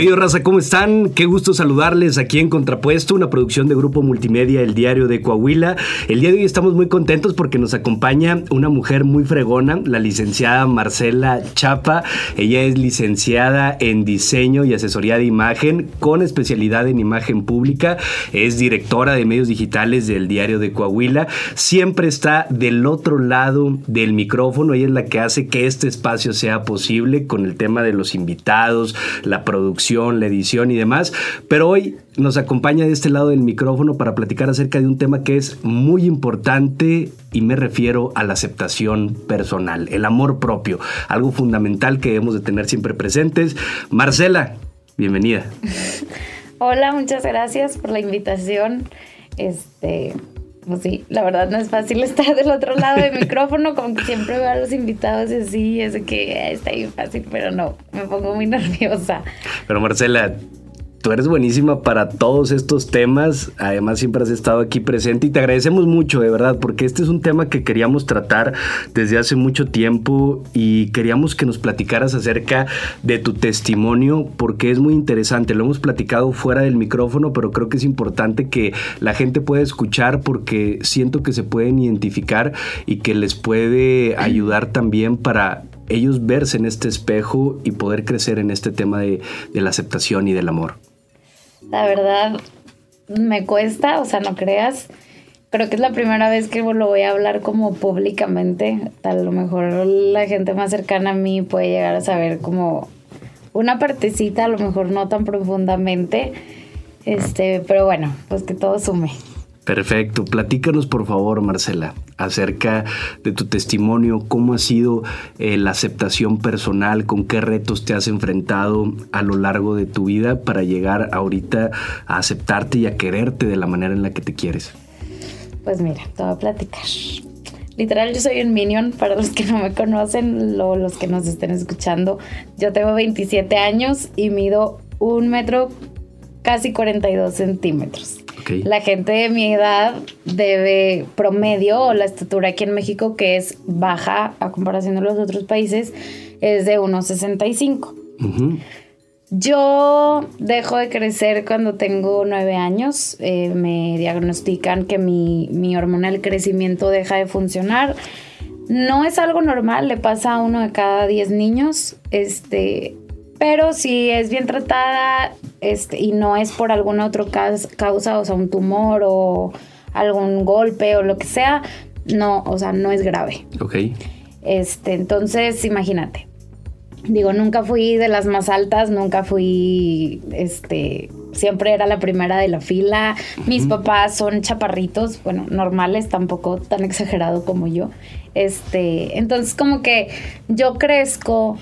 habido, raza? ¿Cómo están? Qué gusto saludarles aquí en Contrapuesto, una producción de Grupo Multimedia, El Diario de Coahuila. El día de hoy estamos muy contentos porque nos acompaña una mujer muy fregona, la licenciada Marcela Chapa. Ella es licenciada en diseño y asesoría de imagen con especialidad en imagen pública. Es directora de medios digitales del Diario de Coahuila. Siempre está del otro lado del micrófono. Ella es la que hace que este espacio sea posible con el tema de los invitados, la producción, la edición y demás. Pero hoy nos acompaña de este lado del micrófono para platicar acerca de un tema que es muy importante y me refiero a la aceptación personal, el amor propio, algo fundamental que debemos de tener siempre presentes. Marcela, bienvenida. Hola, muchas gracias por la invitación. Este, pues sí, la verdad no es fácil estar del otro lado del micrófono, como que siempre veo a los invitados y así, es que está bien fácil, pero no, me pongo muy nerviosa. Pero Marcela, tú eres buenísima para todos estos temas. Además, siempre has estado aquí presente y te agradecemos mucho, de verdad, porque este es un tema que queríamos tratar desde hace mucho tiempo y queríamos que nos platicaras acerca de tu testimonio, porque es muy interesante. Lo hemos platicado fuera del micrófono, pero creo que es importante que la gente pueda escuchar porque siento que se pueden identificar y que les puede ayudar también para ellos verse en este espejo y poder crecer en este tema de, la aceptación y del amor. La verdad, me cuesta, o sea, no creas. Creo que es la primera vez que lo voy a hablar como públicamente. A lo mejor la gente más cercana a mí puede llegar a saber como una partecita, a lo mejor no tan profundamente. Este, pero bueno, pues que todo sume. Perfecto. Platícanos, por favor, Marcela, acerca de tu testimonio, cómo ha sido eh, la aceptación personal, con qué retos te has enfrentado a lo largo de tu vida para llegar ahorita a aceptarte y a quererte de la manera en la que te quieres. Pues mira, te voy a platicar. Literal, yo soy un minion, para los que no me conocen, o los que nos estén escuchando. Yo tengo 27 años y mido un metro casi 42 centímetros. La gente de mi edad debe promedio o la estatura aquí en México, que es baja a comparación de los otros países, es de 1,65. Yo dejo de crecer cuando tengo nueve años. Eh, me diagnostican que mi, mi hormona del crecimiento deja de funcionar. No es algo normal, le pasa a uno de cada diez niños. Este, pero si es bien tratada este, y no es por alguna otra causa, o sea, un tumor o algún golpe o lo que sea, no, o sea, no es grave. Ok. Este, entonces, imagínate. Digo, nunca fui de las más altas, nunca fui, este, siempre era la primera de la fila. Mis papás son chaparritos, bueno, normales, tampoco tan exagerado como yo. Este, entonces como que yo crezco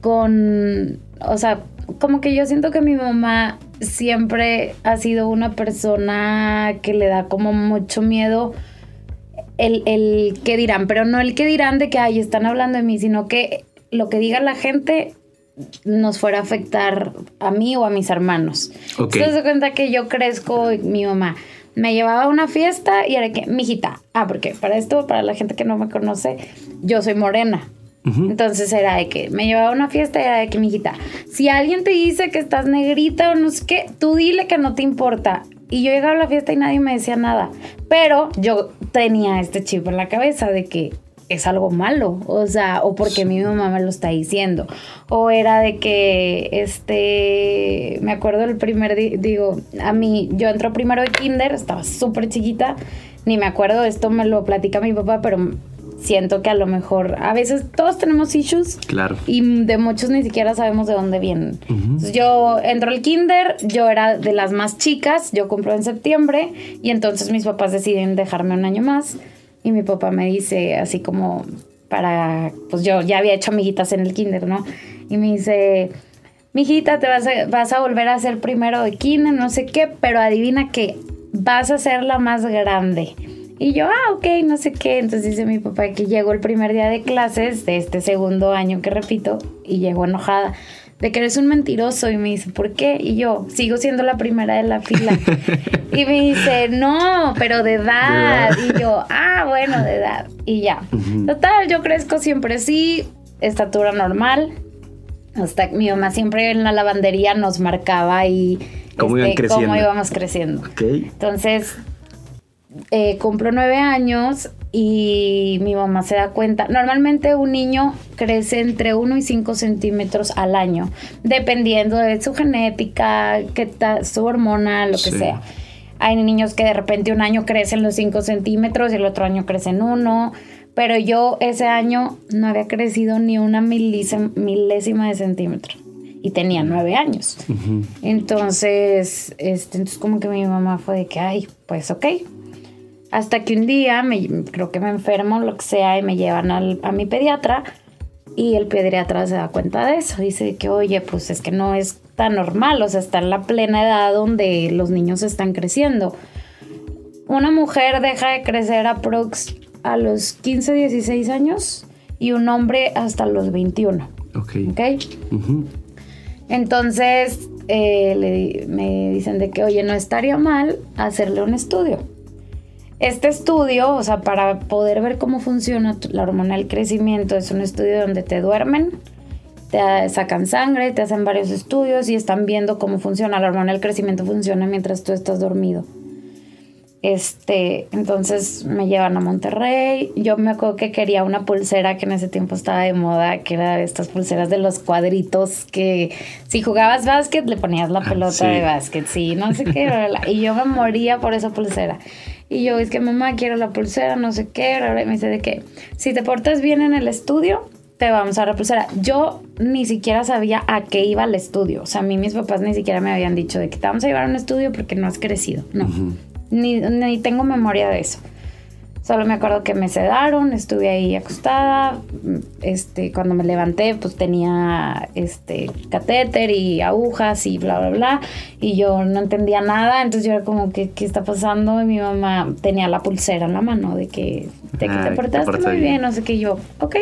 con o sea, como que yo siento que mi mamá siempre ha sido una persona que le da como mucho miedo el, el que dirán, pero no el que dirán de que, ay, están hablando de mí, sino que lo que diga la gente nos fuera a afectar a mí o a mis hermanos. Okay. Entonces se cuenta que yo crezco, mi mamá me llevaba a una fiesta y era que, mijita, ah, porque para esto, para la gente que no me conoce, yo soy morena. Entonces era de que me llevaba a una fiesta y era de que, mijita, si alguien te dice que estás negrita o no sé qué, tú dile que no te importa. Y yo llegaba a la fiesta y nadie me decía nada. Pero yo tenía este chip en la cabeza de que es algo malo, o sea, o porque mi mamá me lo está diciendo, o era de que, este, me acuerdo el primer, digo, a mí, yo entro primero de kinder, estaba súper chiquita, ni me acuerdo, esto me lo platica mi papá, pero siento que a lo mejor a veces todos tenemos issues. Claro. Y de muchos ni siquiera sabemos de dónde vienen. yo entro al kinder, yo era de las más chicas, yo compro en septiembre y entonces mis papás deciden dejarme un año más y mi papá me dice así como para, pues yo ya había hecho amiguitas en el kinder, ¿no? Y me dice, mijita, te vas a, vas a volver a ser primero de kinder, no sé qué, pero adivina que vas a ser la más grande. Y yo, ah, ok, no sé qué. Entonces dice mi papá que llegó el primer día de clases de este segundo año que repito y llegó enojada de que eres un mentiroso y me dice, ¿por qué? Y yo, sigo siendo la primera de la fila. y me dice, no, pero de edad. Y yo, ah, bueno, de edad. Y ya. Total, yo crezco siempre así, estatura normal. Hasta mi mamá siempre en la lavandería nos marcaba y cómo, iban este, creciendo? cómo íbamos creciendo. Okay. Entonces, eh, cumplo nueve años y mi mamá se da cuenta. Normalmente un niño crece entre 1 y 5 centímetros al año, dependiendo de su genética, qué ta- su hormona, lo que Sí. sea. Hay niños que de repente un año crecen los 5 centímetros y el otro año crecen uno. Pero yo ese año no había crecido ni una milísima, milésima de centímetro. Y tenía nueve años. Ujú. Entonces, este, entonces como que mi mamá fue de que, ay, pues ok. Hasta que un día me, creo que me enfermo, lo que sea, y me llevan al- a mi pediatra y el pediatra se da cuenta de eso. Dice que, oye, pues es que no es tan normal, o sea, está en la plena edad donde los niños están creciendo. Una mujer deja de crecer aprox a los 15, 16 años y un hombre hasta los 21, Ok. ¿ok? Ujú. Entonces eh, le- me dicen de que, oye, no estaría mal hacerle un estudio. Este estudio, o sea, para poder ver cómo funciona la hormona del crecimiento, es un estudio donde te duermen, te sacan sangre, te hacen varios estudios y están viendo cómo funciona. La hormona del crecimiento funciona mientras tú estás dormido. Este, entonces me llevan a Monterrey. Yo me acuerdo que quería una pulsera que en ese tiempo estaba de moda, que era de estas pulseras de los cuadritos que si jugabas básquet le ponías la pelota sí. de básquet, sí, no sé qué, y yo me moría por esa pulsera. Y yo, es que mamá, quiero la pulsera, no sé qué, y me dice de que si te portas bien en el estudio, te vamos a dar la pulsera. Yo ni siquiera sabía a qué iba el estudio. O sea, a mí mis papás ni siquiera me habían dicho de que te vamos a llevar a un estudio porque no has crecido. No. Ni, ni tengo memoria de eso. Solo me acuerdo que me sedaron, estuve ahí acostada. Este, cuando me levanté, pues tenía este catéter y agujas y bla bla bla. Y yo no entendía nada. Entonces yo era como que, ¿qué está pasando? Y mi mamá tenía la pulsera en la mano de que, de que Ah, te portaste portas muy bien. bien, no sé qué. Yo, ok.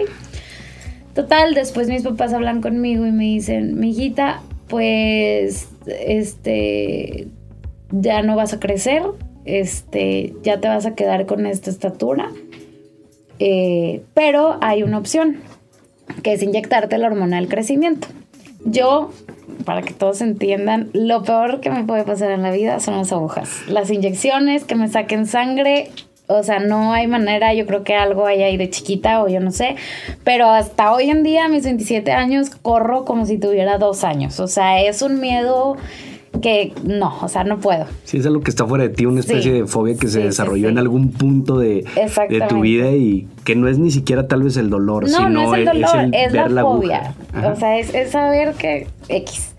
Total, después mis papás hablan conmigo y me dicen, mi hijita, pues, este, ya no vas a crecer, este, ya te vas a quedar con esta estatura, eh, pero hay una opción, que es inyectarte la hormona del crecimiento. Yo, para que todos entiendan, lo peor que me puede pasar en la vida son las agujas. Las inyecciones, que me saquen sangre, o sea, no hay manera, yo creo que algo hay ahí de chiquita o yo no sé, pero hasta hoy en día, mis 27 años, corro como si tuviera dos años. O sea, es un miedo que no, o sea, no puedo. Sí, es algo que está fuera de ti, una especie Sí. de fobia que Sí, se desarrolló sí. en algún punto de, de tu vida y que no es ni siquiera tal vez el dolor, No, sino no es el dolor, es, ver la, fobia. O sea, es, es saber que X.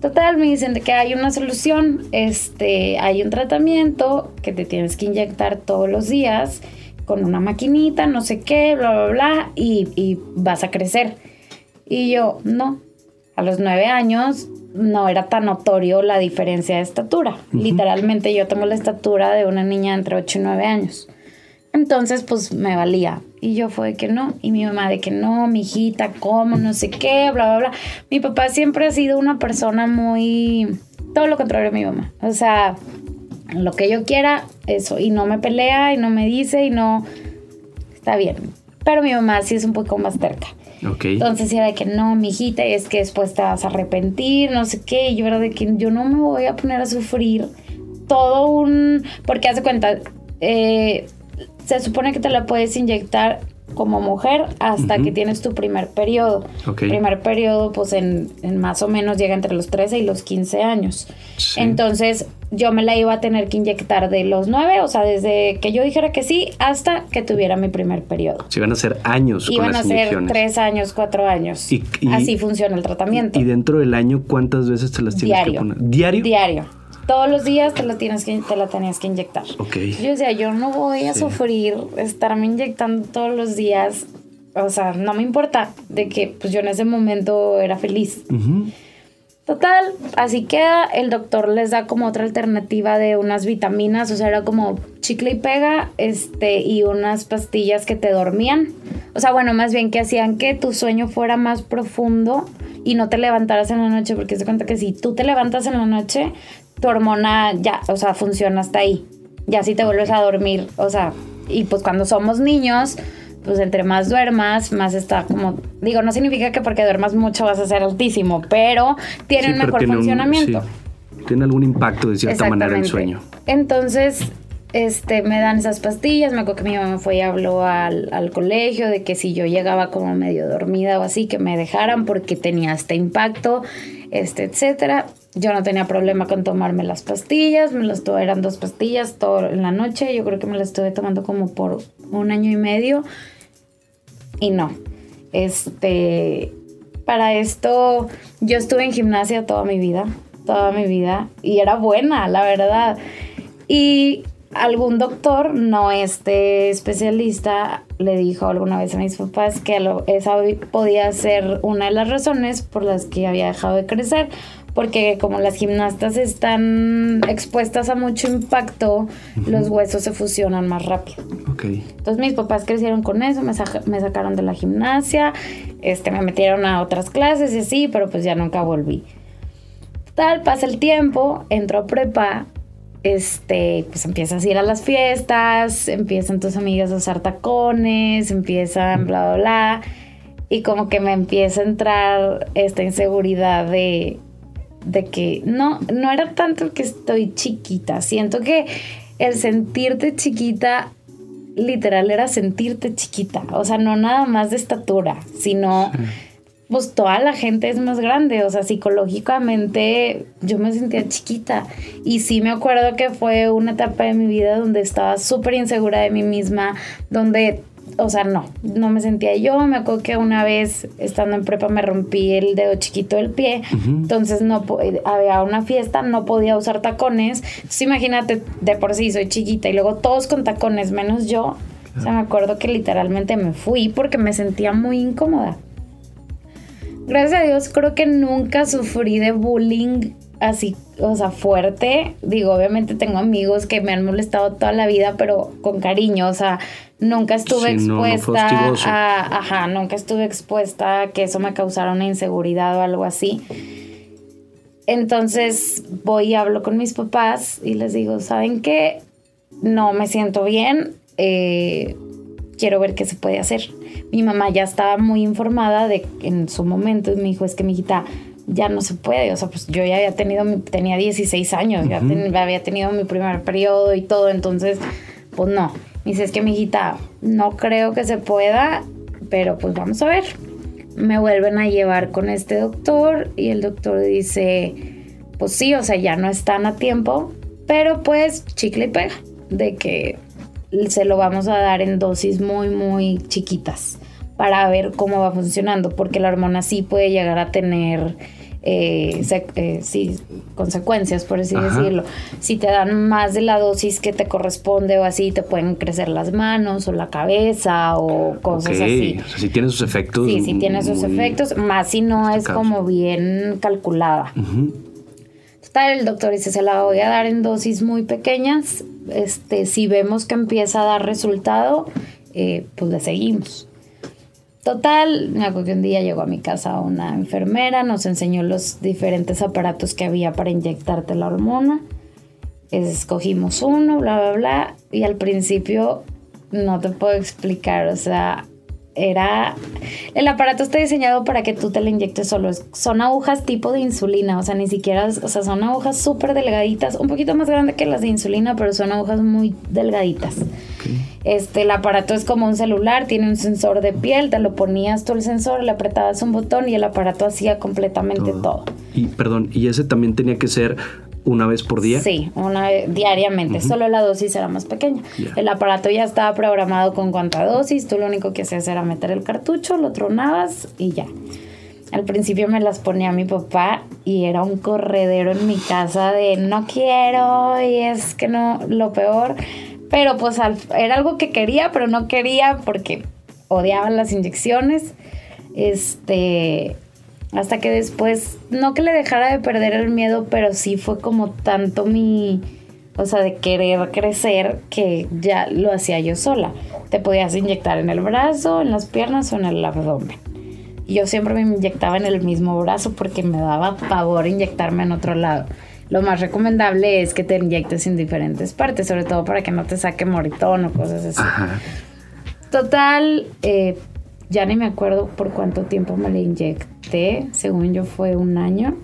Total, me dicen de que hay una solución, este, hay un tratamiento que te tienes que inyectar todos los días con una maquinita, no sé qué, bla, bla, bla, y, y vas a crecer. Y yo, no. A los nueve años no era tan notorio la diferencia de estatura. Literalmente yo tengo la estatura de una niña entre 8 y 9 años. Entonces, pues me valía. Y yo fue de que no. Y mi mamá de que no, mi hijita, ¿cómo? No sé qué, bla, bla, bla. Mi papá siempre ha sido una persona muy... Todo lo contrario a mi mamá. O sea, lo que yo quiera, eso. Y no me pelea y no me dice y no... Está bien. Pero mi mamá sí es un poco más terca. Ok. Entonces era de que no, mi hijita, es que después te vas a arrepentir, no sé qué. Y yo era de que yo no me voy a poner a sufrir todo un. Porque hace cuenta, eh, se supone que te la puedes inyectar como mujer hasta que tienes tu primer periodo. Ok. Primer periodo, pues en, en más o menos llega entre los 13 y los 15 años. Sí. Entonces yo me la iba a tener que inyectar de los 9, o sea, desde que yo dijera que sí hasta que tuviera mi primer periodo. Se van a hacer años Iban con a las ser inyecciones. tres años, cuatro años. Y- y- Así funciona el tratamiento. Y dentro del año, ¿cuántas veces te las tienes Diario. que poner? ¿Diario? Diario. Todos los días te la, tienes que, te la tenías que inyectar. Ok. Yo decía, yo no voy a Sí. sufrir estarme inyectando todos los días. O sea, no me importa de que pues yo en ese momento era feliz. Total, así queda. El doctor les da como otra alternativa de unas vitaminas, o sea, era como chicle y pega, este, y unas pastillas que te dormían. O sea, bueno, más bien que hacían que tu sueño fuera más profundo y no te levantaras en la noche, porque se cuenta que si tú te levantas en la noche, tu hormona ya, o sea, funciona hasta ahí. Ya si te vuelves a dormir, o sea, y pues cuando somos niños, pues entre más duermas, más está como, digo, no significa que porque duermas mucho vas a ser altísimo, pero tiene un mejor funcionamiento. Tiene algún impacto de cierta manera el sueño. Entonces, este, me dan esas pastillas. Me acuerdo que mi mamá fue y habló al, al, colegio de que si yo llegaba como medio dormida o así, que me dejaran porque tenía este impacto, este, etcétera. Yo no tenía problema con tomarme las pastillas, me las tuve, eran dos pastillas todo en la noche. Yo creo que me las estuve tomando como por un año y medio. Y no. Este. Para esto, yo estuve en gimnasia toda mi vida. Toda mi vida. Y era buena, la verdad. Y algún doctor, no este especialista, le dijo alguna vez a mis papás que esa podía ser una de las razones por las que había dejado de crecer, porque como las gimnastas están expuestas a mucho impacto, los huesos se fusionan más rápido. Entonces mis papás crecieron con eso, me, me, sacaron de la gimnasia, este, me metieron a otras clases y así, pero pues ya nunca volví. Tal, pasa el tiempo, entro a prepa este, pues empiezas a ir a las fiestas, empiezan tus amigas a usar tacones, empiezan bla, bla, bla. Y como que me empieza a entrar esta inseguridad de, de que no, no era tanto que estoy chiquita. Siento que el sentirte chiquita, literal, era sentirte chiquita. O sea, no nada más de estatura, sino pues toda la gente es más grande, o sea, psicológicamente yo me sentía chiquita y sí me acuerdo que fue una etapa de mi vida donde estaba súper insegura de mí misma, donde, o sea, no, no me sentía yo, me acuerdo que una vez estando en prepa me rompí el dedo chiquito del pie, entonces no había una fiesta, no podía usar tacones, entonces imagínate, de por sí soy chiquita y luego todos con tacones menos yo, o sea, me acuerdo que literalmente me fui porque me sentía muy incómoda. Gracias a Dios creo que nunca sufrí de bullying así, o sea, fuerte. Digo, obviamente tengo amigos que me han molestado toda la vida, pero con cariño, o sea, nunca estuve expuesta a, ajá, nunca estuve expuesta a que eso me causara una inseguridad o algo así. Entonces voy y hablo con mis papás y les digo, ¿saben qué? No me siento bien, eh, quiero ver qué se puede hacer mi mamá ya estaba muy informada de en su momento y me dijo, es que mi hijita ya no se puede, o sea, pues yo ya había tenido, tenía 16 años, ya había tenido mi primer periodo y todo, entonces, pues no. Me dice, es que mi hijita, no creo que se pueda, pero pues vamos a ver. Me vuelven a llevar con este doctor y el doctor dice, pues sí, o sea, ya no están a tiempo, pero pues chicle y pega, de que se lo vamos a dar en dosis muy, muy chiquitas para ver cómo va funcionando, porque la hormona sí puede llegar a tener eh, eh, consecuencias, por así decirlo. Si te dan más de la dosis que te corresponde o así, te pueden crecer las manos o la cabeza o cosas así. O sea, si tiene sus efectos. Sí, sí tiene sus efectos, más si no es como bien calculada. Está el doctor dice, se la voy a dar en dosis muy pequeñas. Este, si vemos que empieza a dar resultado, eh, pues le seguimos. Total, me acuerdo que un día llegó a mi casa una enfermera, nos enseñó los diferentes aparatos que había para inyectarte la hormona. Escogimos uno, bla, bla, bla. Y al principio no te puedo explicar, o sea, era... El aparato está diseñado para que tú te lo inyectes solo. Son agujas tipo de insulina, o sea, ni siquiera, o sea, son agujas súper delgaditas, un poquito más grandes que las de insulina, pero son agujas muy delgaditas. Este, el aparato es como un celular, tiene un sensor de piel, te lo ponías tú el sensor, le apretabas un botón y el aparato hacía completamente todo. Y perdón, ¿y ese también tenía que ser una vez por día? Sí, una diariamente. Solo la dosis era más pequeña. El aparato ya estaba programado con cuánta dosis. Tú lo único que hacías era meter el cartucho, lo tronabas y ya. Al principio me las ponía mi papá y era un corredero en mi casa de no quiero y es que no, lo peor. Pero pues era algo que quería, pero no quería porque odiaba las inyecciones. Este, hasta que después, no que le dejara de perder el miedo, pero sí fue como tanto mi, o sea, de querer crecer que ya lo hacía yo sola. Te podías inyectar en el brazo, en las piernas o en el abdomen. Y yo siempre me inyectaba en el mismo brazo porque me daba pavor inyectarme en otro lado. Lo más recomendable es que te inyectes en diferentes partes, sobre todo para que no te saque moritón o cosas así. Total, eh, ya ni me acuerdo por cuánto tiempo me la inyecté. Según yo fue un año.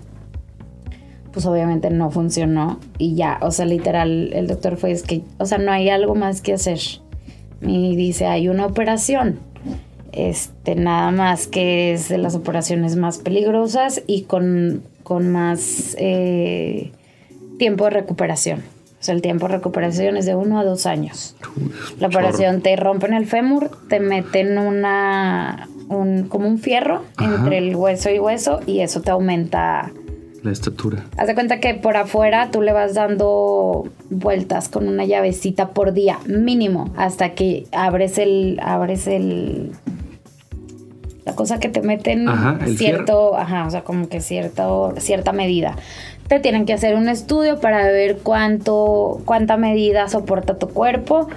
Pues obviamente no funcionó. Y ya, o sea, literal, el doctor fue, es que, o sea, no hay algo más que hacer. Y dice, hay una operación. Este, nada más que es de las operaciones más peligrosas y con, con más eh, tiempo de recuperación. O sea, el tiempo de recuperación es de uno a dos años. La operación te rompen el fémur, te meten una, un, como un fierro entre el hueso y hueso y eso te aumenta la estatura. Haz de cuenta que por afuera tú le vas dando vueltas con una llavecita por día, mínimo, hasta que abres el, abres el, la cosa que te meten cierto, ajá, o sea, como que cierto, cierta medida tienen que hacer un estudio para ver cuánto, cuánta medida soporta tu cuerpo.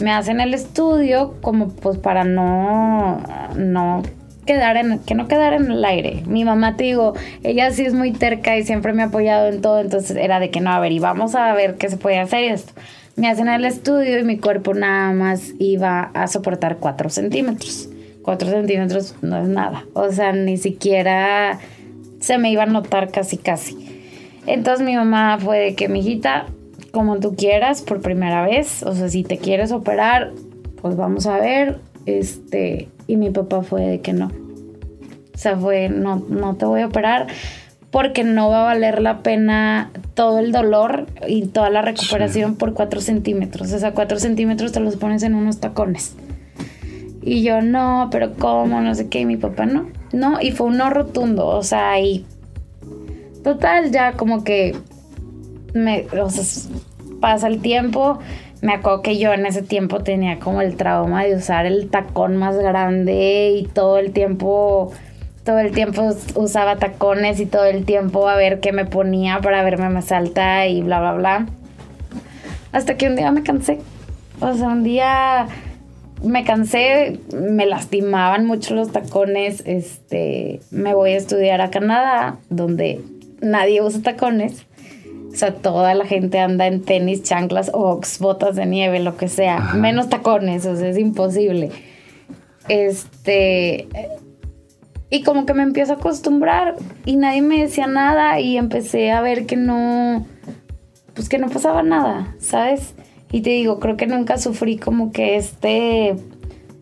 me hacen el estudio como pues para no, no quedar en, que no quedar en el aire. Mi mamá, te digo, ella sí es muy terca y siempre me ha apoyado en todo, entonces era de que no, a ver, y vamos a ver qué se puede hacer esto. Me hacen el estudio y mi cuerpo nada más iba a soportar 4 centímetros. 4 centímetros no es nada. O sea, ni siquiera se me iba a notar casi casi. Entonces mi mamá fue de que, mijita, como tú quieras, por primera vez, o sea, si te quieres operar, pues vamos a ver, este, y mi papá fue de que no. O sea, fue, no, no te voy a operar porque no va a valer la pena todo el dolor y toda la recuperación por cuatro centímetros. O sea, cuatro centímetros te los pones en unos tacones. Y yo, no, pero ¿cómo? No sé qué. Y mi papá, no. No, y fue un no rotundo. O sea, y Total, ya como que me, pasa el tiempo. Me acuerdo que yo en ese tiempo tenía como el trauma de usar el tacón más grande y todo el tiempo, todo el tiempo usaba tacones y todo el tiempo a ver qué me ponía para verme más alta y bla, bla, bla. Hasta que un día me cansé. O sea, un día me cansé, me lastimaban mucho los tacones. Este, me voy a estudiar a Canadá, donde nadie usa tacones. O sea, toda la gente anda en tenis, chanclas, ox, botas de nieve, lo que sea. Menos tacones, o sea, es imposible. Este. Y como que me empiezo a acostumbrar y nadie me decía nada y empecé a ver que no. Pues que no pasaba nada, ¿sabes? Y te digo, creo que nunca sufrí como que este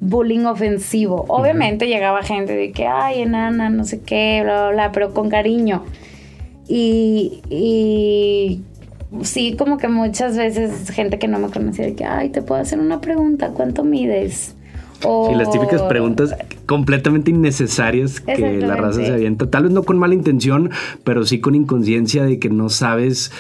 bullying ofensivo. Obviamente llegaba gente de que, ay, enana, no sé qué, bla, bla, bla, pero con cariño. Y, sí, como que muchas veces gente que no me conocía de que, ay, te puedo hacer una pregunta, ¿cuánto mides? O... Sí, las típicas preguntas completamente innecesarias que la raza se avienta. Tal vez no con mala intención, pero sí con inconsciencia de que no sabes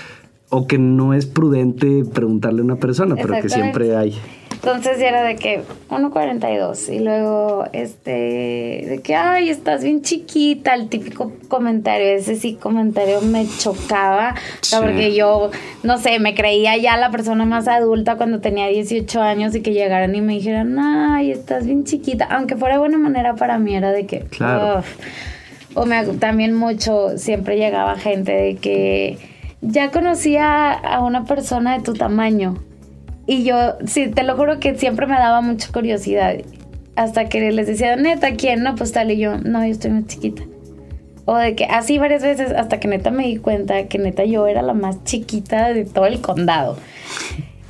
o que no es prudente preguntarle a una persona, pero que siempre hay. Entonces era de que 1.42 y luego este de que ay, estás bien chiquita, el típico comentario, ese sí comentario me chocaba, porque yo no sé, me creía ya la persona más adulta cuando tenía 18 años y que llegaran y me dijeran, "Ay, estás bien chiquita", aunque fuera de buena manera para mí era de que claro. o me también mucho siempre llegaba gente de que ya conocía a una persona de tu tamaño y yo, sí, te lo juro que siempre me daba mucha curiosidad. Hasta que les decía, neta, ¿quién? No, pues tal. Y yo, no, yo estoy más chiquita. O de que así varias veces, hasta que neta me di cuenta que neta yo era la más chiquita de todo el condado.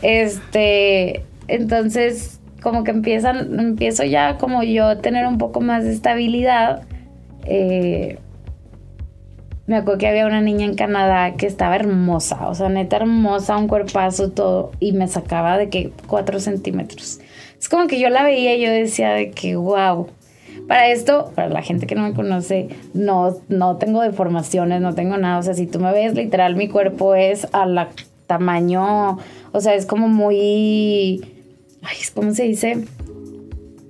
Este, entonces, como que empiezan, empiezo ya como yo a tener un poco más de estabilidad. Eh, me acuerdo que había una niña en Canadá que estaba hermosa, o sea, neta hermosa, un cuerpazo, todo, y me sacaba de que cuatro centímetros. Es como que yo la veía y yo decía de que, wow. Para esto, para la gente que no me conoce, no, no tengo deformaciones, no tengo nada. O sea, si tú me ves, literal, mi cuerpo es a la tamaño, o sea, es como muy, ay, ¿cómo se dice?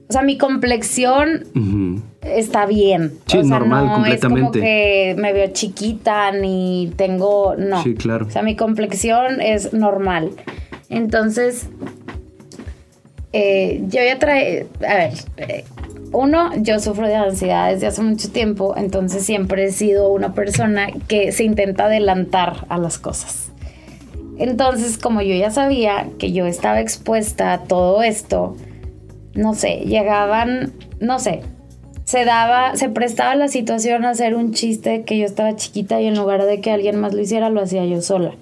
O sea, mi complexión está bien. Sí, o sea, normal, no completamente. Es como que me veo chiquita ni tengo. No. Sí, claro. O sea, mi complexión es normal. Entonces, eh, yo ya trae. A ver. Eh, uno, yo sufro de ansiedad desde hace mucho tiempo, entonces siempre he sido una persona que se intenta adelantar a las cosas. Entonces, como yo ya sabía que yo estaba expuesta a todo esto, no sé, llegaban, no sé, se daba, se prestaba la situación a hacer un chiste que yo estaba chiquita y en lugar de que alguien más lo hiciera, lo hacía yo sola.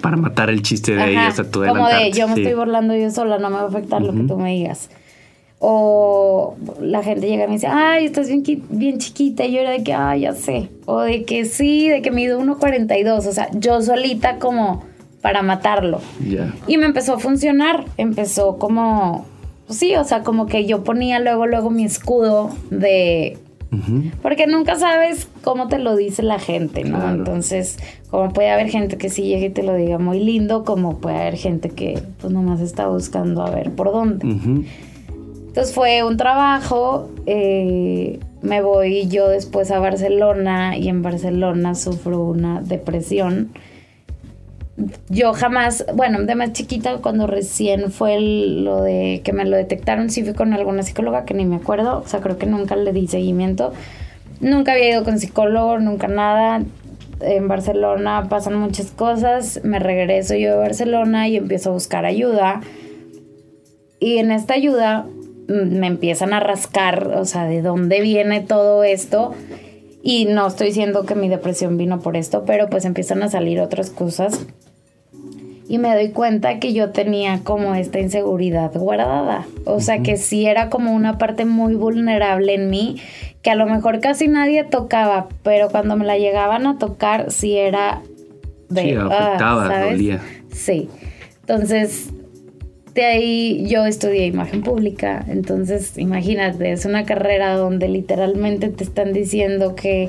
Para matar el chiste de ahí hasta tu Como de yo me estoy burlando yo sola, no me va a afectar lo que tú me digas. O la gente llega y me dice, ay, estás bien, bien chiquita. Y yo era de que, ay, ya sé. O de que sí, de que mido 1,42. O sea, yo solita como para matarlo. Y me empezó a funcionar. Empezó como, sí, o sea, como que yo ponía luego, luego mi escudo de... Porque nunca sabes cómo te lo dice la gente, ¿no? Entonces, como puede haber gente que sí llegue y te lo diga muy lindo, como puede haber gente que pues nomás está buscando a ver por dónde. Entonces fue un trabajo, eh, me voy yo después a Barcelona y en Barcelona sufro una depresión. Yo jamás, bueno, de más chiquita, cuando recién fue lo de que me lo detectaron, sí fui con alguna psicóloga que ni me acuerdo, o sea, creo que nunca le di seguimiento. Nunca había ido con psicólogo, nunca nada. En Barcelona pasan muchas cosas, me regreso yo de Barcelona y empiezo a buscar ayuda. Y en esta ayuda me empiezan a rascar, o sea, de dónde viene todo esto. Y no estoy diciendo que mi depresión vino por esto, pero pues empiezan a salir otras cosas. Y me doy cuenta que yo tenía como esta inseguridad guardada. O sea, que sí era como una parte muy vulnerable en mí, que a lo mejor casi nadie tocaba, pero cuando me la llegaban a tocar, sí era de... Sí, afectaba, ah, dolía. Sí. Entonces, de ahí yo estudié imagen pública, entonces imagínate, es una carrera donde literalmente te están diciendo que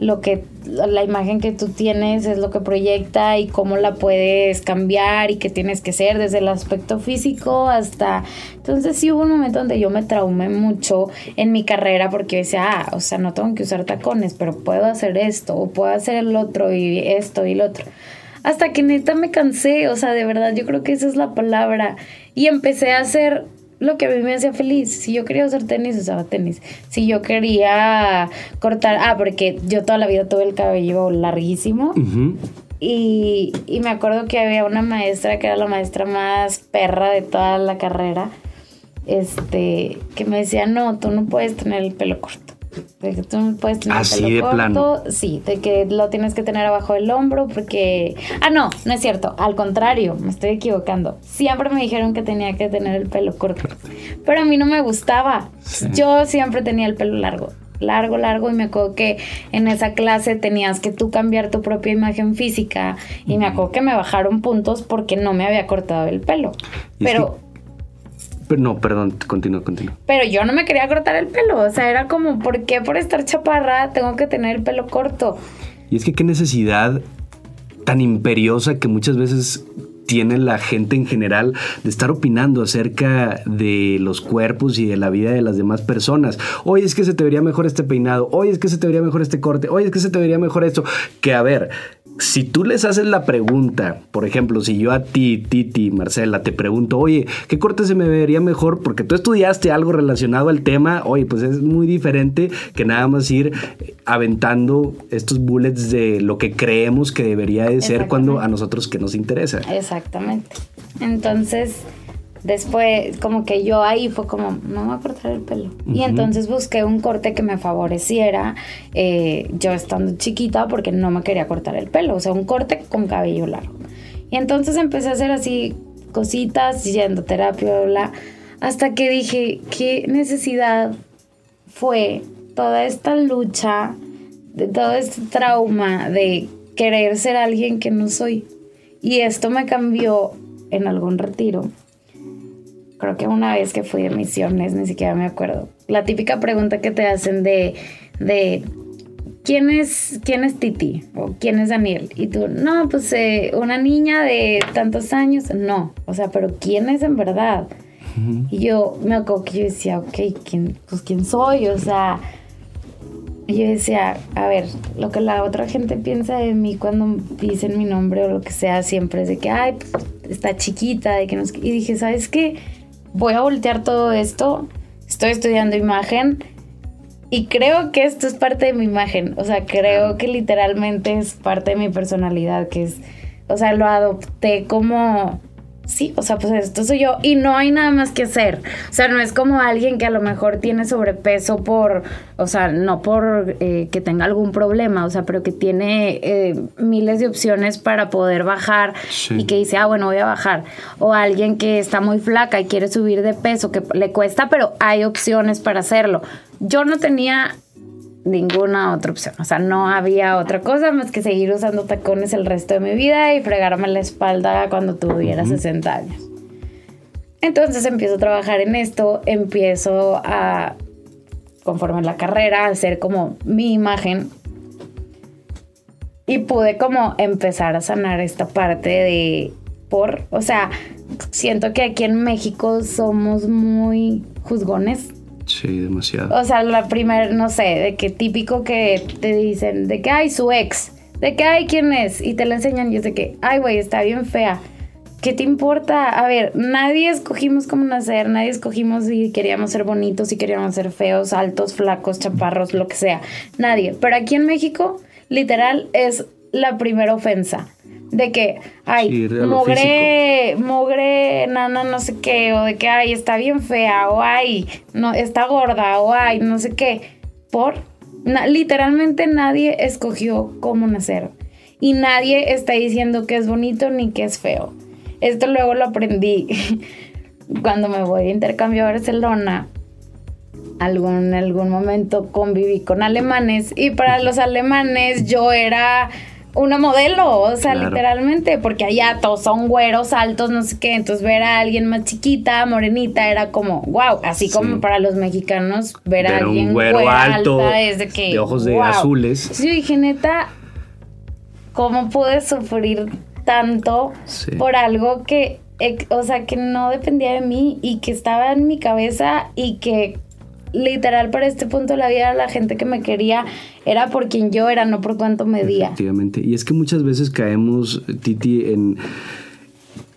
lo que la imagen que tú tienes es lo que proyecta y cómo la puedes cambiar y qué tienes que ser desde el aspecto físico hasta entonces sí hubo un momento donde yo me traumé mucho en mi carrera porque decía, ah, o sea, no tengo que usar tacones, pero puedo hacer esto o puedo hacer el otro y esto y el otro hasta que neta me cansé, o sea, de verdad, yo creo que esa es la palabra. Y empecé a hacer lo que a mí me hacía feliz. Si yo quería usar tenis, usaba tenis. Si yo quería cortar, ah, porque yo toda la vida tuve el cabello larguísimo. y, y me acuerdo que había una maestra que era la maestra más perra de toda la carrera. Este, que me decía, no, tú no puedes tener el pelo corto. De que tú puedes tener Así de plano. Sí, de que lo tienes que tener abajo del hombro porque... Ah, no, no es cierto. Al contrario, me estoy equivocando. Siempre me dijeron que tenía que tener el pelo corto. Pero a mí no me gustaba. Yo siempre tenía el pelo largo. Largo, largo. Y me acuerdo que en esa clase tenías que tú cambiar tu propia imagen física. Y me acuerdo que me bajaron puntos porque no me había cortado el pelo. Pero no, perdón, continúa, continúa. Pero yo no me quería cortar el pelo. O sea, era como, ¿por qué por estar chaparra tengo que tener el pelo corto? Y es que qué necesidad tan imperiosa que muchas veces tiene la gente en general de estar opinando acerca de los cuerpos y de la vida de las demás personas. Hoy es que se te vería mejor este peinado, hoy es que se te vería mejor este corte, hoy es que se te vería mejor esto. Que a ver, si tú les haces la pregunta, por ejemplo, si yo a ti, Titi, Marcela, te pregunto, oye, ¿qué corte se me vería mejor? Porque tú estudiaste algo relacionado al tema, oye, pues es muy diferente que nada más ir aventando estos bullets de lo que creemos que debería de ser cuando a nosotros que nos interesa. Exactamente. Entonces, Después, como que yo ahí fue como, no me voy a cortar el pelo. Y entonces busqué un corte que me favoreciera, eh, yo estando chiquita, porque no me quería cortar el pelo. O sea, un corte con cabello largo. Y entonces empecé a hacer así cositas, yendo terapia, bla, hasta que dije, ¿qué necesidad fue toda esta lucha, de todo este trauma de querer ser alguien que no soy? Y esto me cambió en algún retiro creo que una vez que fui de misiones, ni siquiera me acuerdo. La típica pregunta que te hacen de, de ¿quién es, quién es Titi? ¿O quién es Daniel? Y tú, no, pues eh, una niña de tantos años. No, o sea, pero ¿quién es en verdad? Y yo me acuerdo que yo decía, ok, ¿quién, pues quién soy? O sea, yo decía, a ver, lo que la otra gente piensa de mí cuando dicen mi nombre o lo que sea, siempre es de que, ay, pues, está chiquita, de que nos... Y dije, ¿sabes qué? voy a voltear todo esto, estoy estudiando imagen y creo que esto es parte de mi imagen, o sea, creo que literalmente es parte de mi personalidad, que es, o sea, lo adopté como sí, o sea, pues esto soy yo y no hay nada más que hacer. O sea, no es como alguien que a lo mejor tiene sobrepeso por, o sea, no por eh, que tenga algún problema, o sea, pero que tiene eh, miles de opciones para poder bajar y que dice, ah, bueno, voy a bajar. O alguien que está muy flaca y quiere subir de peso, que le cuesta, pero hay opciones para hacerlo. Yo no tenía ninguna otra opción. O sea, no había otra cosa más que seguir usando tacones el resto de mi vida y fregarme la espalda cuando tuviera 60 años. Entonces empiezo a trabajar en esto, empiezo a, conforme la carrera, a hacer como mi imagen. Y pude como empezar a sanar esta parte de por, o sea, siento que aquí en México somos muy juzgones Sí, demasiado. O sea, la primera, no sé, de que típico que te dicen, de que hay su ex, de que hay quién es, y te la enseñan y es de que, ay, güey, está bien fea. ¿Qué te importa? A ver, nadie escogimos cómo nacer, nadie escogimos si queríamos ser bonitos, si queríamos ser feos, altos, flacos, chaparros, lo que sea. Nadie. Pero aquí en México, literal, es la primera ofensa de que, ay, mogre, mogre, nana, no sé qué, o de que, ay, está bien fea, o ay, no, está gorda, o ay, no sé qué. Por, literalmente nadie escogió cómo nacer. Y nadie está diciendo que es bonito ni que es feo. Esto luego lo aprendí cuando me voy de intercambio a Barcelona. Algún, en algún momento conviví con alemanes y para los alemanes yo era una modelo, o sea, literalmente, porque allá todos son güeros, altos, no sé qué, entonces ver a alguien más chiquita, morenita, era como, wow, así como para los mexicanos ver a alguien güero alto, alta, es de que... De ojos de azules. Sí, dije, neta, ¿cómo pude sufrir tanto por algo que, o sea, que no dependía de mí y que estaba en mi cabeza y que literal para este punto de la vida la gente que me quería era por quien yo era, no por cuánto medía. Efectivamente. Y es que muchas veces caemos, Titi, en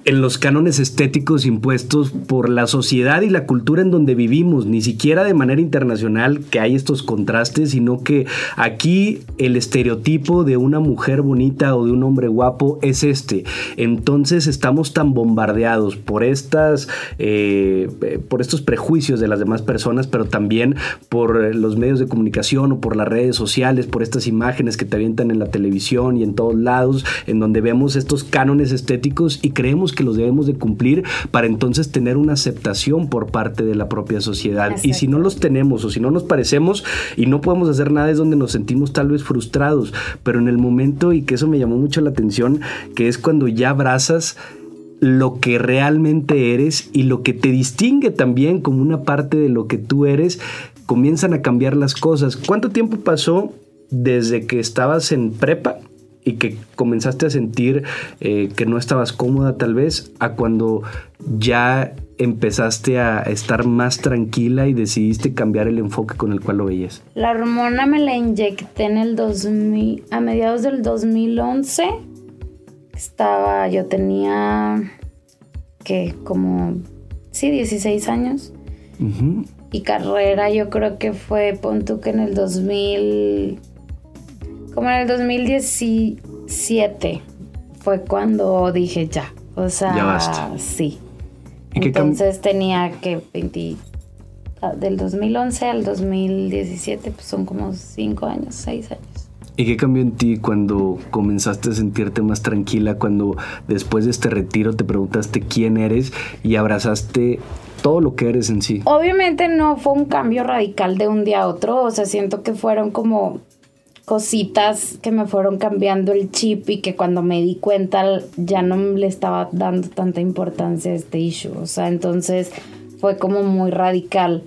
en los cánones estéticos impuestos por la sociedad y la cultura en donde vivimos, ni siquiera de manera internacional que hay estos contrastes, sino que aquí el estereotipo de una mujer bonita o de un hombre guapo es este. Entonces estamos tan bombardeados por estas, eh, por estos prejuicios de las demás personas, pero también por los medios de comunicación o por las redes sociales, por estas imágenes que te avientan en la televisión y en todos lados, en donde vemos estos cánones estéticos y creemos los debemos de cumplir para entonces tener una aceptación por parte de la propia sociedad. Y si no los tenemos o si no nos parecemos y no podemos hacer nada es donde nos sentimos tal vez frustrados. Pero en el momento, y que eso me llamó mucho la atención, que es cuando ya abrazas lo que realmente eres y lo que te distingue también como una parte de lo que tú eres, comienzan a cambiar las cosas. ¿Cuánto tiempo pasó desde que estabas en prepa y que comenzaste a sentir eh, que no estabas cómoda tal vez, a cuando ya empezaste a estar más tranquila y decidiste cambiar el enfoque con el cual lo veías? La hormona me la inyecté en el 2000, a mediados del 2011. Estaba, yo tenía, que como, sí, 16 años. Y carrera yo creo que fue, pon tú que en el 2000 como en el 2017 fue cuando dije ya. O sea, sí. Entonces tenía que 20, ah, del 2011 al 2017, pues son como 5 años, 6 años. ¿Y qué cambió en ti cuando comenzaste a sentirte más tranquila, cuando después de este retiro te preguntaste quién eres y abrazaste todo lo que eres en sí? Obviamente no fue un cambio radical de un día a otro, o sea, siento que fueron como cositas que me fueron cambiando el chip y que cuando me di cuenta ya no le estaba dando tanta importancia a este issue. O sea, entonces fue como muy radical.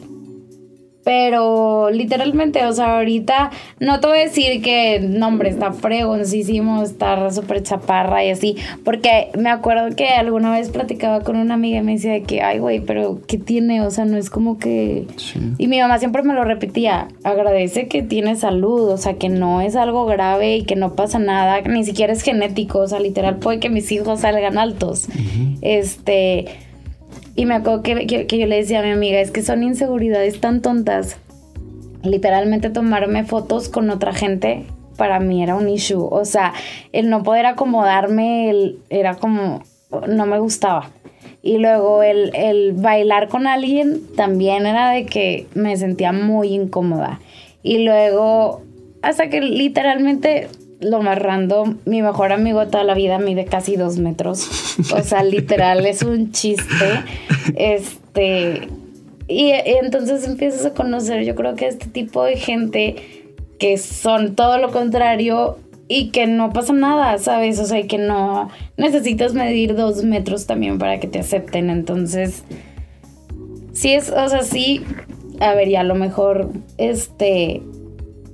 Pero literalmente, o sea, ahorita no te voy a decir que, no, hombre, está fregoncísimo, está súper chaparra y así, porque me acuerdo que alguna vez platicaba con una amiga y me decía que, ay, güey, pero ¿qué tiene? O sea, no es como que... Y mi mamá siempre me lo repetía, agradece que tiene salud, o sea, que no es algo grave y que no pasa nada, ni siquiera es genético, o sea, literal puede que mis hijos salgan altos. Este y me acuerdo que, yo le decía a mi amiga, es que son inseguridades tan tontas. Literalmente tomarme fotos con otra gente para mí era un issue. O sea, el no poder acomodarme era como, no me gustaba. Y luego el, el bailar con alguien también era de que me sentía muy incómoda. Y luego, hasta que literalmente lo más random, mi mejor amigo toda la vida mide casi dos metros. O sea, literal, es un chiste. Este. Y, entonces empiezas a conocer, yo creo que este tipo de gente que son todo lo contrario y que no pasa nada, ¿sabes? O sea, que no necesitas medir dos metros también para que te acepten. Entonces, sí es, o sea, sí, a ver, ya a lo mejor, este,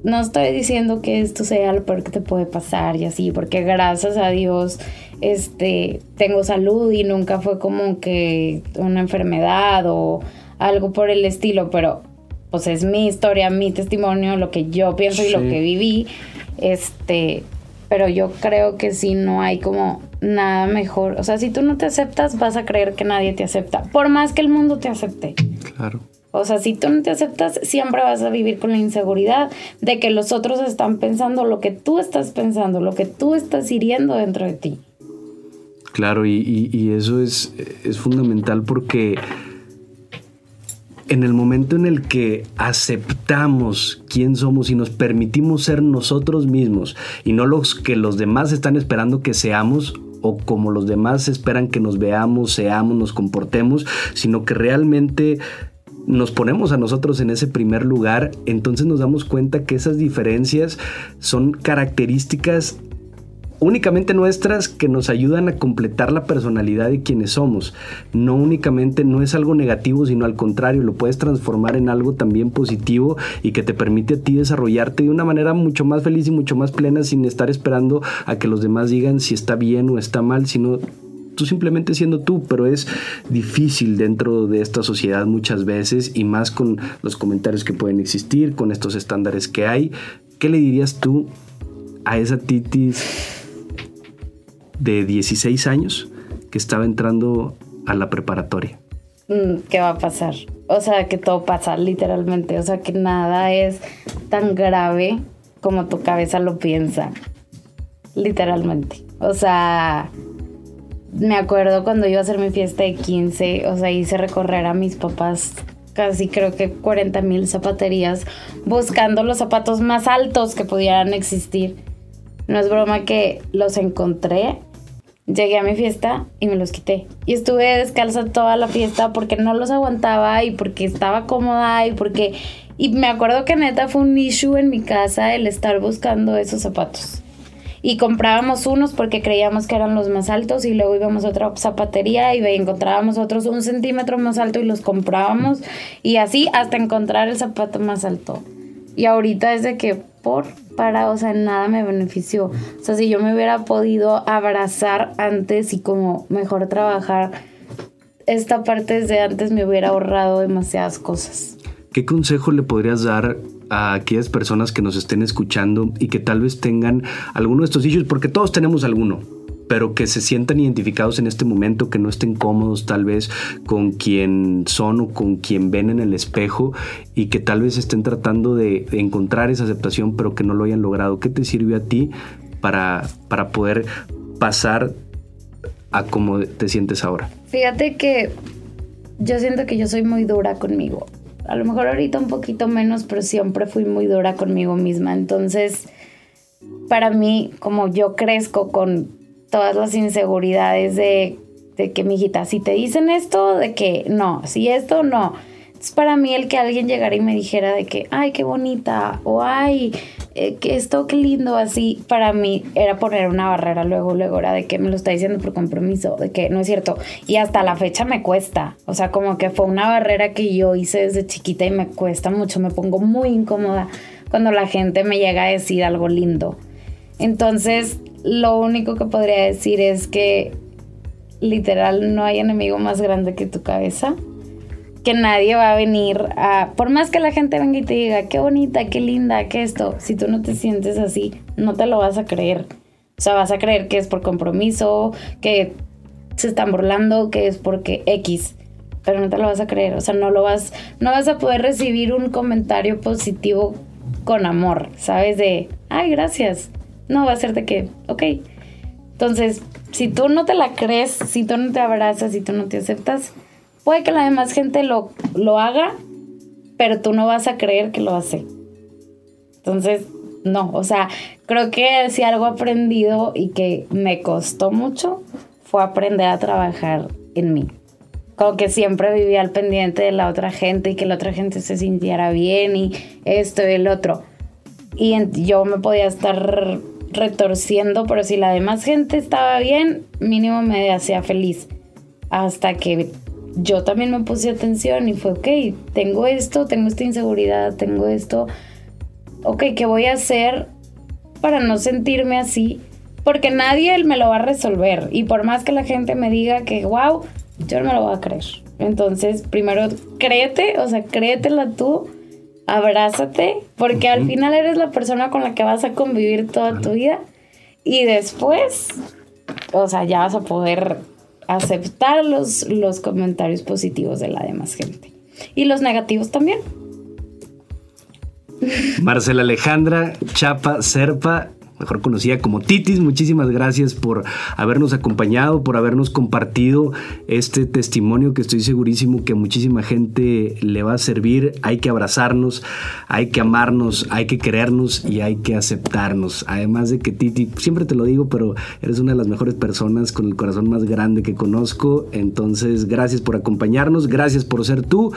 no estoy diciendo que esto sea lo peor que te puede pasar y así, porque gracias a Dios este, tengo salud y nunca fue como que una enfermedad o algo por el estilo, pero pues es mi historia, mi testimonio, lo que yo pienso y lo que viví, este, pero yo creo que si no hay como nada mejor, o sea, si tú no te aceptas, vas a creer que nadie te acepta, por más que el mundo te acepte. Claro. O sea, si tú no te aceptas, siempre vas a vivir con la inseguridad de que los otros están pensando lo que tú estás pensando, lo que tú estás hiriendo dentro de ti. Claro, y, eso es, es fundamental porque en el momento en el que aceptamos quién somos y nos permitimos ser nosotros mismos y no los que los demás están esperando que seamos, o como los demás esperan que nos veamos, seamos, nos comportemos, sino que realmente nos ponemos a nosotros en ese primer lugar, entonces nos damos cuenta que esas diferencias son características únicamente nuestras que nos ayudan a completar la personalidad de quienes somos. No únicamente no es algo negativo, sino al contrario, lo puedes transformar en algo también positivo y que te permite a ti desarrollarte de una manera mucho más feliz y mucho más plena sin estar esperando a que los demás digan si está bien o está mal, sino tú simplemente siendo tú, pero es difícil dentro de esta sociedad muchas veces y más con los comentarios que pueden existir, con estos estándares que hay. ¿Qué le dirías tú a esa titis de 16 años que estaba entrando a la preparatoria? Mm, ¿Qué va a pasar? O sea, que todo pasa literalmente, o sea, que nada es tan grave como tu cabeza lo piensa, literalmente. O sea, me acuerdo cuando iba a hacer mi fiesta de 15, o sea, hice recorrer a mis papás casi creo que 40 mil zapaterías buscando los zapatos más altos que pudieran existir. No es broma que los encontré. Llegué a mi fiesta y me los quité. Y estuve descalza toda la fiesta porque no los aguantaba y porque estaba cómoda y porque... Y me acuerdo que neta fue un issue en mi casa el estar buscando esos zapatos y comprábamos unos porque creíamos que eran los más altos y luego íbamos a otra zapatería y encontrábamos otros un centímetro más alto y los comprábamos y así hasta encontrar el zapato más alto. Y ahorita es que por para, o sea, nada me benefició. O sea, si yo me hubiera podido abrazar antes y como mejor trabajar esta parte desde antes me hubiera ahorrado demasiadas cosas. ¿Qué consejo le podrías dar a aquellas personas que nos estén escuchando y que tal vez tengan alguno de estos issues, porque todos tenemos alguno, pero que se sientan identificados en este momento, que no estén cómodos tal vez con quien son o con quien ven en el espejo y que tal vez estén tratando de, encontrar esa aceptación, pero que no lo hayan logrado. ¿Qué te sirvió a ti para, para poder pasar a cómo te sientes ahora? Fíjate que yo siento que yo soy muy dura conmigo a lo mejor ahorita un poquito menos, pero siempre fui muy dura conmigo misma. Entonces, para mí, como yo crezco con todas las inseguridades de, de que, hijita, si te dicen esto, de que no, si esto, no. Para mí el que alguien llegara y me dijera de que, ay, qué bonita, o ay, eh, que esto, qué lindo, así, para mí era poner una barrera luego, luego era de que me lo está diciendo por compromiso, de que no es cierto. Y hasta la fecha me cuesta, o sea, como que fue una barrera que yo hice desde chiquita y me cuesta mucho, me pongo muy incómoda cuando la gente me llega a decir algo lindo. Entonces, lo único que podría decir es que literal no hay enemigo más grande que tu cabeza que nadie va a venir a, por más que la gente venga y te diga, qué bonita, qué linda, qué esto, si tú no te sientes así, no te lo vas a creer. O sea, vas a creer que es por compromiso, que se están burlando, que es porque X, pero no te lo vas a creer. O sea, no lo vas, no vas a poder recibir un comentario positivo con amor, ¿sabes? De, ay, gracias. No, va a ser de que, ok. Entonces, si tú no te la crees, si tú no te abrazas, si tú no te aceptas, puede que la demás gente lo, lo haga, pero tú no vas a creer que lo hace. Entonces, no, o sea, creo que si algo aprendido y que me costó mucho fue aprender a trabajar en mí. Como que siempre vivía al pendiente de la otra gente y que la otra gente se sintiera bien y esto y el otro. Y yo me podía estar retorciendo, pero si la demás gente estaba bien, mínimo me hacía feliz. Hasta que yo también me puse atención y fue, ok, tengo esto, tengo esta inseguridad, tengo esto. Ok, ¿qué voy a hacer para no sentirme así? Porque nadie me lo va a resolver. Y por más que la gente me diga que, wow, yo no me lo voy a creer. Entonces, primero, créete, o sea, créetela tú, abrázate, porque al final eres la persona con la que vas a convivir toda tu vida. Y después, o sea, ya vas a poder aceptar los, los comentarios positivos de la demás gente. Y los negativos también. Marcela Alejandra Chapa Serpa, mejor conocida como Titis. Muchísimas gracias por habernos acompañado, por habernos compartido este testimonio que estoy segurísimo que a muchísima gente le va a servir. Hay que abrazarnos, hay que amarnos, hay que querernos y hay que aceptarnos. Además de que Titi, siempre te lo digo, pero eres una de las mejores personas con el corazón más grande que conozco. Entonces, gracias por acompañarnos, gracias por ser tú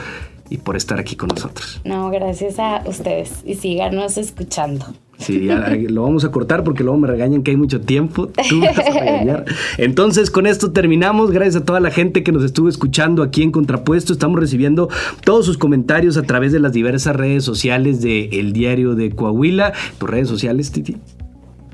y por estar aquí con nosotros. No, gracias a ustedes y síganos escuchando. Sí, lo vamos a cortar porque luego me regañan que hay mucho tiempo. Tú vas a regañar. Entonces, con esto terminamos. Gracias a toda la gente que nos estuvo escuchando aquí en Contrapuesto. Estamos recibiendo todos sus comentarios a través de las diversas redes sociales de El Diario de Coahuila. ¿Tus redes sociales, Titi?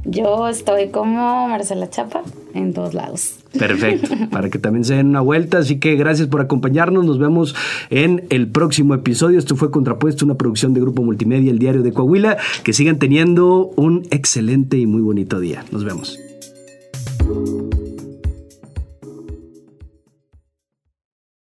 Yo estoy como Marcela Chapa en todos lados. Perfecto, para que también se den una vuelta. Así que gracias por acompañarnos. Nos vemos en el próximo episodio. Esto fue Contrapuesto, una producción de Grupo Multimedia, el Diario de Coahuila. Que sigan teniendo un excelente y muy bonito día. Nos vemos.